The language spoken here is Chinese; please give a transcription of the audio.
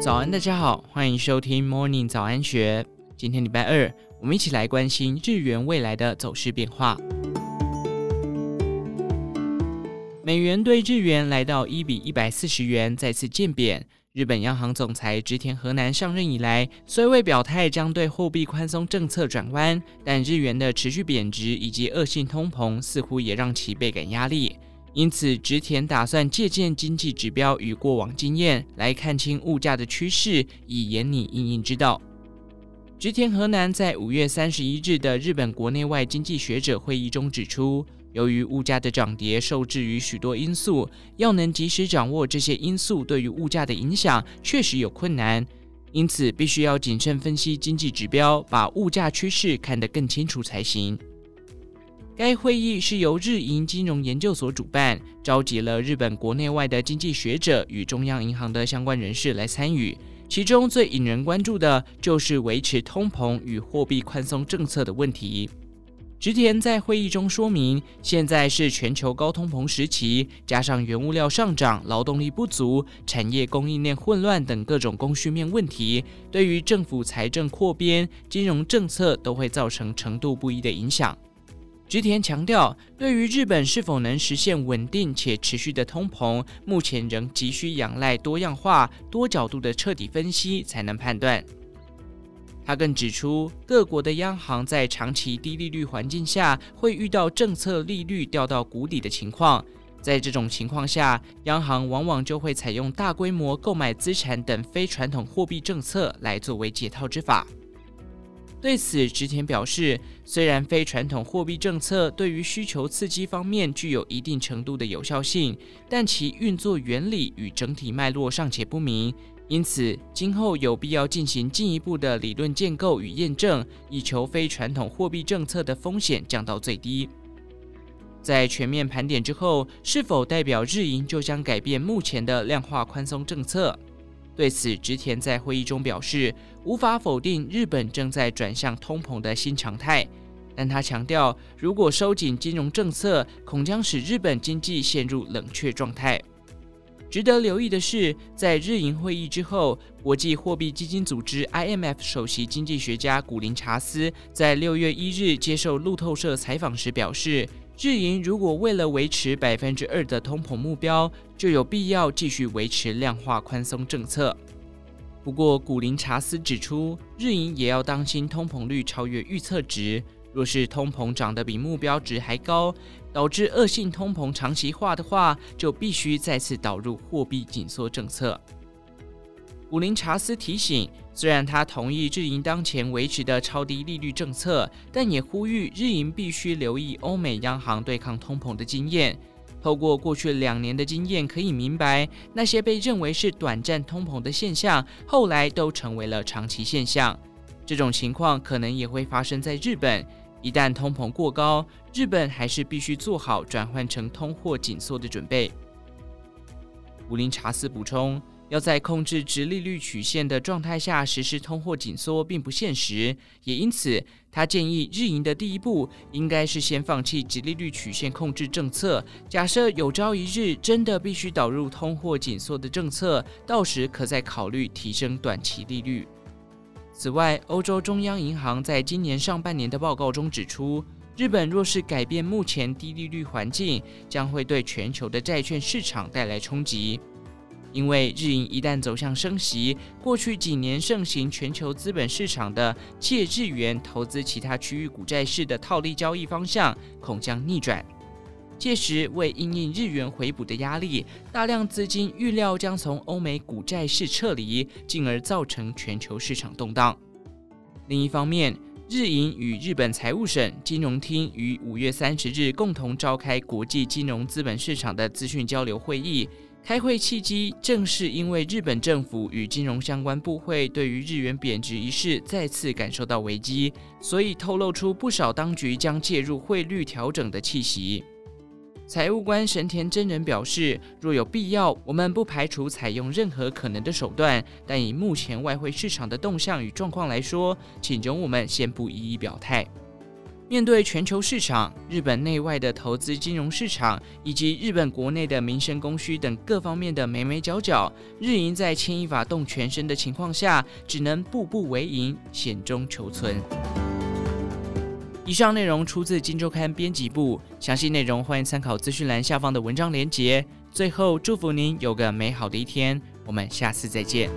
早安，大家好，欢迎收听 Morning 早安学。今天礼拜二，我们一起来关心日元未来的走势变化。美元兑日元来到一比一百四十元，再次见贬。日本央行总裁植田和男上任以来，虽未表态将对货币宽松政策转弯，但日元的持续贬值以及恶性通膨似乎也让其倍感压力。因此，植田打算借鉴经济指标与过往经验，来看清物价的趋势，以研拟应应之道。植田和南在五月三十一日的日本国内外经济学者会议中指出，由于物价的涨跌受制于许多因素，要能及时掌握这些因素对于物价的影响，确实有困难。因此，必须要谨慎分析经济指标，把物价趋势看得更清楚才行。该会议是由日银金融研究所主办，召集了日本国内外的经济学者与中央银行的相关人士来参与。其中最引人关注的就是维持通膨与货币宽松政策的问题。植田在会议中说明，现在是全球高通膨时期，加上原物料上涨、劳动力不足、产业供应链混乱等各种供需面问题，对于政府财政扩编、金融政策都会造成程度不一的影响。植田强调，对于日本是否能实现稳定且持续的通膨，目前仍急需仰赖多样化、多角度的彻底分析才能判断。他更指出，各国的央行在长期低利率环境下，会遇到政策利率掉到谷底的情况。在这种情况下，央行往往就会采用大规模购买资产等非传统货币政策来作为解套之法。对此，植田表示，虽然非传统货币政策对于需求刺激方面具有一定程度的有效性，但其运作原理与整体脉络尚且不明，因此今后有必要进行进一步的理论建构与验证，以求非传统货币政策的风险降到最低。在全面盘点之后，是否代表日银就将改变目前的量化宽松政策？对此，植田在会议中表示，无法否定日本正在转向通膨的新常态，但他强调，如果收紧金融政策，恐将使日本经济陷入冷却状态。值得留意的是，在日银会议之后，国际货币基金组织 （IMF） 首席经济学家古林查斯在六月一日接受路透社采访时表示。日银如果为了维持百分之二的通膨目标，就有必要继续维持量化宽松政策。不过，古林查斯指出，日银也要当心通膨率超越预测值。若是通膨涨得比目标值还高，导致恶性通膨长期化的话，就必须再次导入货币紧缩政策。古林查斯提醒，虽然他同意日银当前维持的超低利率政策，但也呼吁日银必须留意欧美央行对抗通膨的经验。透过过去两年的经验，可以明白那些被认为是短暂通膨的现象，后来都成为了长期现象。这种情况可能也会发生在日本。一旦通膨过高，日本还是必须做好转换成通货紧缩的准备。武林查斯补充。要在控制直利率曲线的状态下实施通货紧缩并不现实，也因此他建议日银的第一步应该是先放弃直利率曲线控制政策。假设有朝一日真的必须导入通货紧缩的政策，到时可再考虑提升短期利率。此外，欧洲中央银行在今年上半年的报告中指出，日本若是改变目前低利率环境，将会对全球的债券市场带来冲击。因为日银一旦走向升息，过去几年盛行全球资本市场的借日元投资其他区域股债市的套利交易方向，恐将逆转。届时为因应日元回补的压力，大量资金预料将从欧美股债市撤离，进而造成全球市场动荡。另一方面，日银与日本财务省金融厅于五月三十日共同召开国际金融资本市场的资讯交流会议。开会契机正是因为日本政府与金融相关部会对于日元贬值一事再次感受到危机，所以透露出不少当局将介入汇率调整的气息。财务官神田真人表示，若有必要，我们不排除采用任何可能的手段，但以目前外汇市场的动向与状况来说，请容我们先不一一表态。面对全球市场、日本内外的投资金融市场以及日本国内的民生供需等各方面的眉眉角角，日银在牵一发动全身的情况下，只能步步为营，险中求存。以上内容出自《金周刊》编辑部，详细内容欢迎参考资讯栏下方的文章连结。最后，祝福您有个美好的一天，我们下次再见。